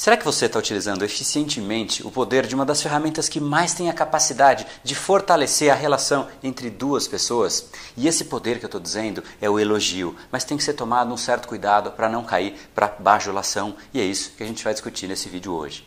Será que você está utilizando eficientemente o poder de uma das ferramentas que mais tem a capacidade de fortalecer a relação entre duas pessoas? E esse poder que eu estou dizendo é o elogio, mas tem que ser tomado um certo cuidado para não cair para bajulação, e é isso que a gente vai discutir nesse vídeo hoje.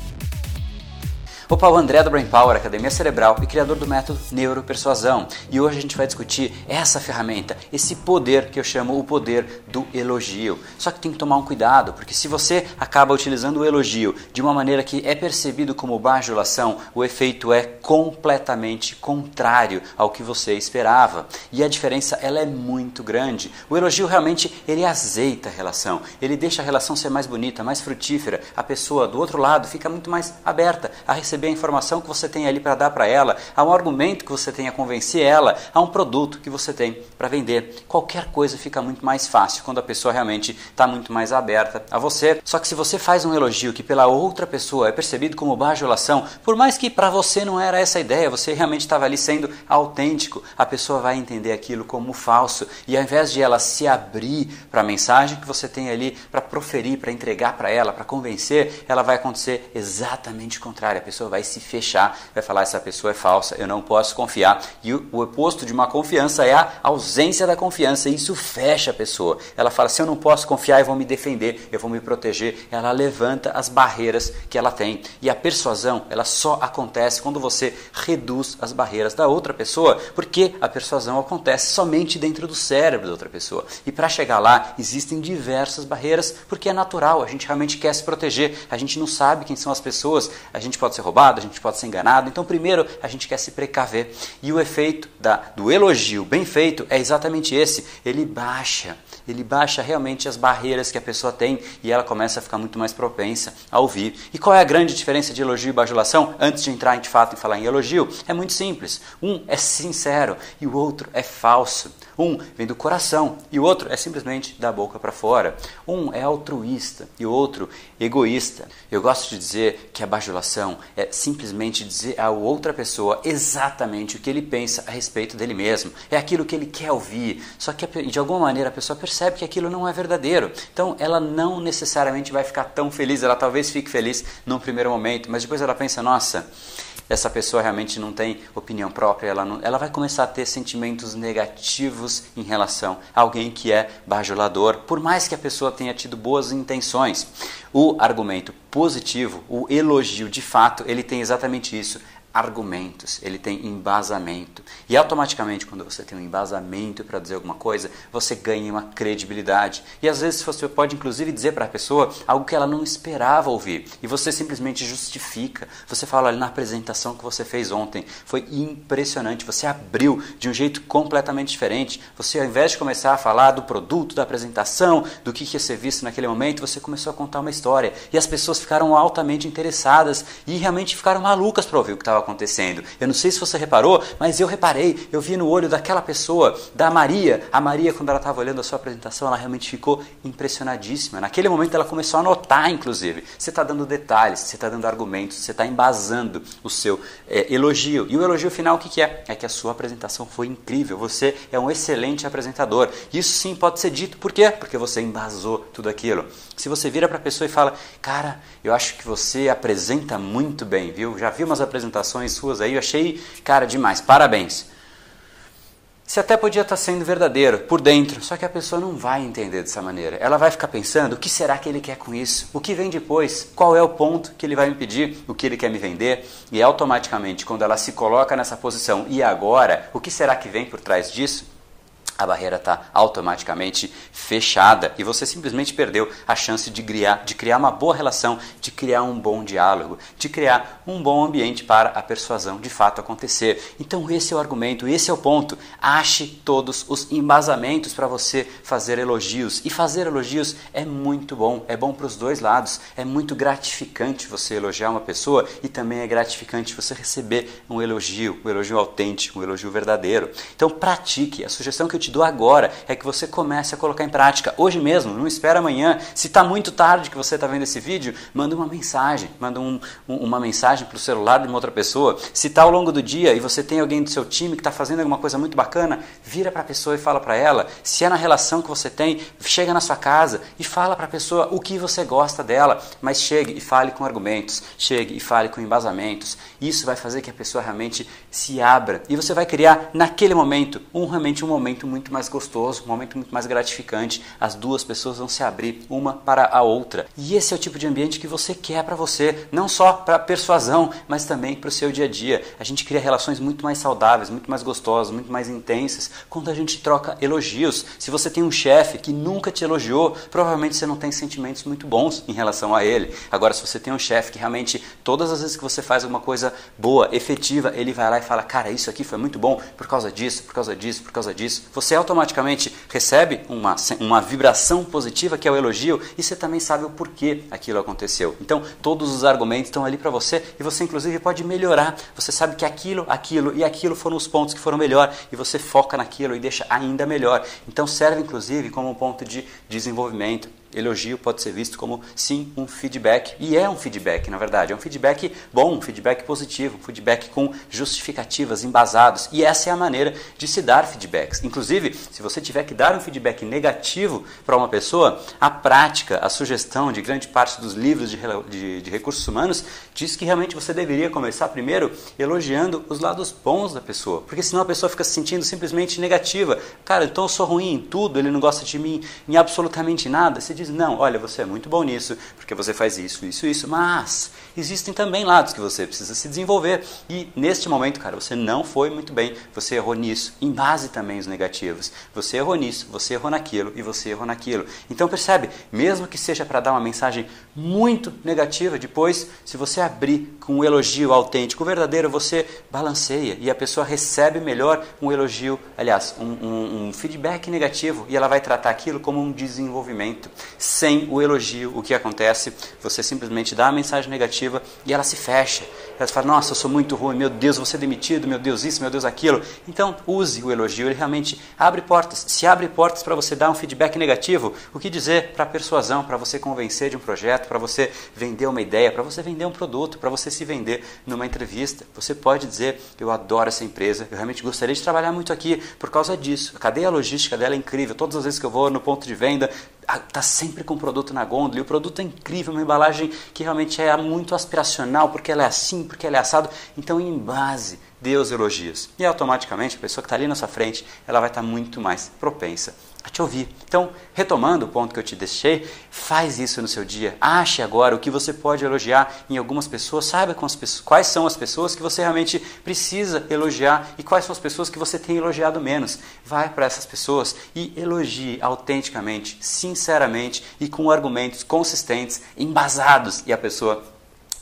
Opa, o André do Brain Power, Academia Cerebral e criador do método Neuropersuasão. E hoje a gente vai discutir essa ferramenta, esse poder que eu chamo o poder do elogio. Só que tem que tomar um cuidado, porque se você acaba utilizando o elogio de uma maneira que é percebido como bajulação, o efeito é completamente contrário ao que você esperava. E a diferença ela é muito grande. O elogio realmente ele azeita a relação, ele deixa a relação ser mais bonita, mais frutífera. A pessoa do outro lado fica muito mais aberta a receber receber a informação que você tem ali para dar para ela, há um argumento que você tem a convencer ela, há um produto que você tem para vender. Qualquer coisa fica muito mais fácil quando a pessoa realmente está muito mais aberta a você. Só que se você faz um elogio que pela outra pessoa é percebido como bajulação, por mais que para você não era essa a ideia, você realmente estava ali sendo autêntico, a pessoa vai entender aquilo como falso. E ao invés de ela se abrir para a mensagem que você tem ali para proferir, para entregar para ela, para convencer, ela vai acontecer exatamente o contrário. A pessoa vai se fechar, vai falar essa pessoa é falsa, eu não posso confiar. E o, oposto de uma confiança é a ausência da confiança, e isso fecha a pessoa. Ela fala: se eu não posso confiar, eu vou me defender, eu vou me proteger. Ela levanta as barreiras que ela tem. E a persuasão, ela só acontece quando você reduz as barreiras da outra pessoa, porque a persuasão acontece somente dentro do cérebro da outra pessoa. E para chegar lá, existem diversas barreiras, porque é natural, a gente realmente quer se proteger, a gente não sabe quem são as pessoas, a gente pode ser roubado a gente pode ser enganado. Então, primeiro, a gente quer se precaver. E o efeito da, do elogio bem feito é exatamente esse: ele baixa, ele baixa realmente as barreiras que a pessoa tem e ela começa a ficar muito mais propensa a ouvir. E qual é a grande diferença de elogio e bajulação? Antes de entrar de fato em falar em elogio, é muito simples. Um é sincero e o outro é falso. Um vem do coração e o outro é simplesmente da boca para fora. Um é altruísta e o outro egoísta. Eu gosto de dizer que a bajulação é simplesmente dizer a outra pessoa exatamente o que ele pensa a respeito dele mesmo. É aquilo que ele quer ouvir. Só que de alguma maneira a pessoa percebe que aquilo não é verdadeiro. Então ela não necessariamente vai ficar tão feliz. Ela talvez fique feliz num primeiro momento, mas depois ela pensa: nossa essa pessoa realmente não tem opinião própria, ela, não, ela vai começar a ter sentimentos negativos em relação a alguém que é bajulador, por mais que a pessoa tenha tido boas intenções. O argumento positivo, o elogio de fato, ele tem exatamente isso argumentos, ele tem embasamento. E automaticamente, quando você tem um embasamento para dizer alguma coisa, você ganha uma credibilidade. E às vezes você pode, inclusive, dizer para a pessoa algo que ela não esperava ouvir. E você simplesmente justifica. Você fala ali na apresentação que você fez ontem, foi impressionante. Você abriu de um jeito completamente diferente. Você, ao invés de começar a falar do produto, da apresentação, do que ia ser visto naquele momento, você começou a contar uma história. E as pessoas ficaram altamente interessadas e realmente ficaram malucas para ouvir o que estava acontecendo. Eu não sei se você reparou, mas eu reparei, eu vi no olho daquela pessoa, da Maria. A Maria, quando ela estava olhando a sua apresentação, ela realmente ficou impressionadíssima. Naquele momento ela começou a notar, inclusive. Você está dando detalhes, você está dando argumentos, você está embasando o seu é, elogio. E o elogio final, o que, que é? É que a sua apresentação foi incrível. Você é um excelente apresentador. Isso sim pode ser dito. Por quê? Porque você embasou tudo aquilo. Se você vira para a pessoa e fala, cara, eu acho que você apresenta muito bem, viu? Já vi umas apresentações apresentações suas aí, eu achei, cara, demais. Parabéns. Você até podia estar sendo verdadeiro por dentro, só que a pessoa não vai entender dessa maneira. Ela vai ficar pensando: o que será que ele quer com isso? O que vem depois? Qual é o ponto que ele vai me pedir? O que ele quer me vender? E automaticamente, quando ela se coloca nessa posição, e agora? O que será que vem por trás disso? A barreira está automaticamente fechada e você simplesmente perdeu a chance de criar, de criar uma boa relação, de criar um bom diálogo, de criar um bom ambiente para a persuasão de fato acontecer. Então, esse é o argumento, esse é o ponto. Ache todos os embasamentos para você fazer elogios. E fazer elogios é muito bom, é bom para os dois lados. É muito gratificante você elogiar uma pessoa e também é gratificante você receber um elogio, um elogio autêntico, um elogio verdadeiro. Então, pratique. A sugestão que eu te dou agora é que você comece a colocar em prática hoje mesmo, não espera amanhã. Se está muito tarde que você está vendo esse vídeo, manda uma mensagem, manda um, uma mensagem para o celular de uma outra pessoa. Se está ao longo do dia e você tem alguém do seu time que está fazendo alguma coisa muito bacana, vira para a pessoa e fala para ela. Se é na relação que você tem, chega na sua casa e fala para a pessoa o que você gosta dela, mas chegue e fale com argumentos, chegue e fale com embasamentos. Isso vai fazer que a pessoa realmente se abra e você vai criar naquele momento um realmente um momento muito muito mais gostoso, um momento muito mais gratificante. As duas pessoas vão se abrir uma para a outra. E esse é o tipo de ambiente que você quer para você, não só para persuasão, mas também para o seu dia a dia. A gente cria relações muito mais saudáveis, muito mais gostosas, muito mais intensas quando a gente troca elogios. Se você tem um chefe que nunca te elogiou, provavelmente você não tem sentimentos muito bons em relação a ele. Agora, se você tem um chefe que realmente todas as vezes que você faz alguma coisa boa, efetiva, ele vai lá e fala: "Cara, isso aqui foi muito bom por causa disso, por causa disso, por causa disso". Você você automaticamente recebe uma, uma vibração positiva, que é o elogio, e você também sabe o porquê aquilo aconteceu. Então, todos os argumentos estão ali para você e você, inclusive, pode melhorar. Você sabe que aquilo, aquilo e aquilo foram os pontos que foram melhor e você foca naquilo e deixa ainda melhor. Então, serve, inclusive, como um ponto de desenvolvimento elogio pode ser visto como sim um feedback. E é um feedback na verdade. É um feedback bom um feedback positivo um feedback com justificativas embasados. E essa é a maneira de se dar feedbacks. Inclusive se você tiver que dar um feedback negativo para uma pessoa a prática a sugestão de grande parte dos livros de, de, de recursos humanos diz que realmente você deveria começar primeiro elogiando os lados bons da pessoa. Porque senão a pessoa fica se sentindo simplesmente negativa. Cara então eu sou ruim em tudo ele não gosta de mim em absolutamente nada. Você diz: não, olha, você é muito bom nisso, porque você faz isso, isso, isso, mas existem também lados que você precisa se desenvolver. E neste momento, cara, você não foi muito bem, você errou nisso, em base também os negativos. Você errou nisso, você errou naquilo e você errou naquilo. Então percebe, mesmo que seja para dar uma mensagem muito negativa, depois, se você abrir com um elogio autêntico, verdadeiro, você balanceia e a pessoa recebe melhor um elogio, aliás, um, um, um feedback negativo e ela vai tratar aquilo como um desenvolvimento sem o elogio, o que acontece? Você simplesmente dá a mensagem negativa e ela se fecha. Ela fala: Nossa, eu sou muito ruim, meu Deus, vou ser demitido, meu Deus, isso, meu Deus, aquilo. Então, use o elogio, ele realmente abre portas. Se abre portas para você dar um feedback negativo, o que dizer para persuasão, para você convencer de um projeto, para você vender uma ideia, para você vender um produto, para você se vender numa entrevista. Você pode dizer: Eu adoro essa empresa, eu realmente gostaria de trabalhar muito aqui por causa disso. A cadeia logística dela é incrível. Todas as vezes que eu vou no ponto de venda, está sempre com o produto na gôndola e o produto é incrível, uma embalagem que realmente é muito aspiracional, porque ela é assim, porque ela é assado. Então, em base, Deus elogios. E automaticamente a pessoa que está ali na sua frente, ela vai estar tá muito mais propensa a te ouvir. Então, retomando o ponto que eu te deixei, faz isso no seu dia. Ache agora o que você pode elogiar em algumas pessoas. Saiba quais são as pessoas que você realmente precisa elogiar e quais são as pessoas que você tem elogiado menos. Vai para essas pessoas e elogie autenticamente, sinceramente e com argumentos consistentes, embasados. E a pessoa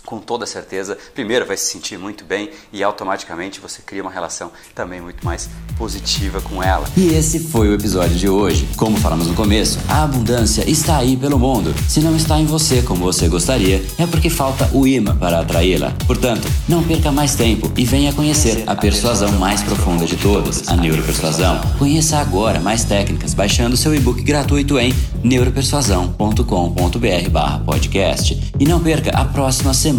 com toda certeza, primeiro vai se sentir muito bem e automaticamente você cria uma relação também muito mais positiva com ela. E esse foi o episódio de hoje. Como falamos no começo, a abundância está aí pelo mundo. Se não está em você como você gostaria, é porque falta o imã para atraí-la. Portanto, não perca mais tempo e venha conhecer a persuasão mais profunda de todas, a neuropersuasão. Conheça agora mais técnicas baixando seu e-book gratuito em neuropersuasão.com.br/podcast. E não perca a próxima semana